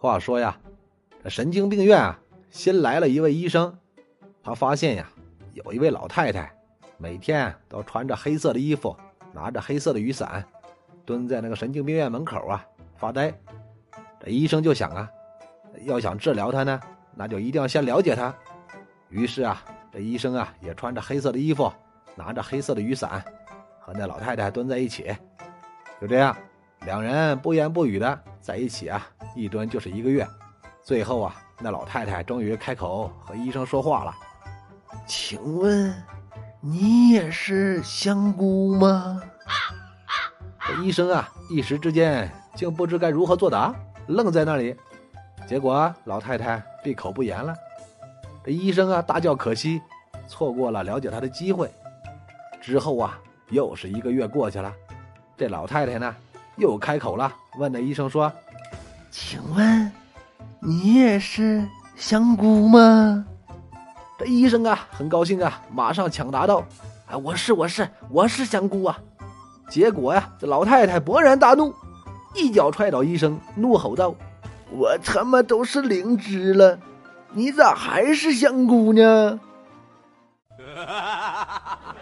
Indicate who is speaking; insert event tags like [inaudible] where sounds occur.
Speaker 1: 话说呀，这神经病院啊，新来了一位医生。他发现呀，有一位老太太，每天都穿着黑色的衣服，拿着黑色的雨伞，蹲在那个神经病院门口啊发呆。这医生就想啊，要想治疗她呢，那就一定要先了解她。于是啊，这医生啊也穿着黑色的衣服，拿着黑色的雨伞，和那老太太蹲在一起。就这样，两人不言不语的在一起啊。一蹲就是一个月，最后啊，那老太太终于开口和医生说话了：“
Speaker 2: 请问，你也是香菇吗？”
Speaker 1: 这医生啊，一时之间竟不知该如何作答，愣在那里。结果老太太闭口不言了。这医生啊，大叫可惜，错过了了解她的机会。之后啊，又是一个月过去了，这老太太呢，又开口了，问那医生说。
Speaker 2: 请问，你也是香菇吗？
Speaker 1: 这医生啊，很高兴啊，马上抢答道：“啊，我是我是我是香菇啊！”结果呀，这老太太勃然大怒，一脚踹倒医生，怒吼道：“
Speaker 2: 我他妈都是灵芝了，你咋还是香菇呢？” [laughs]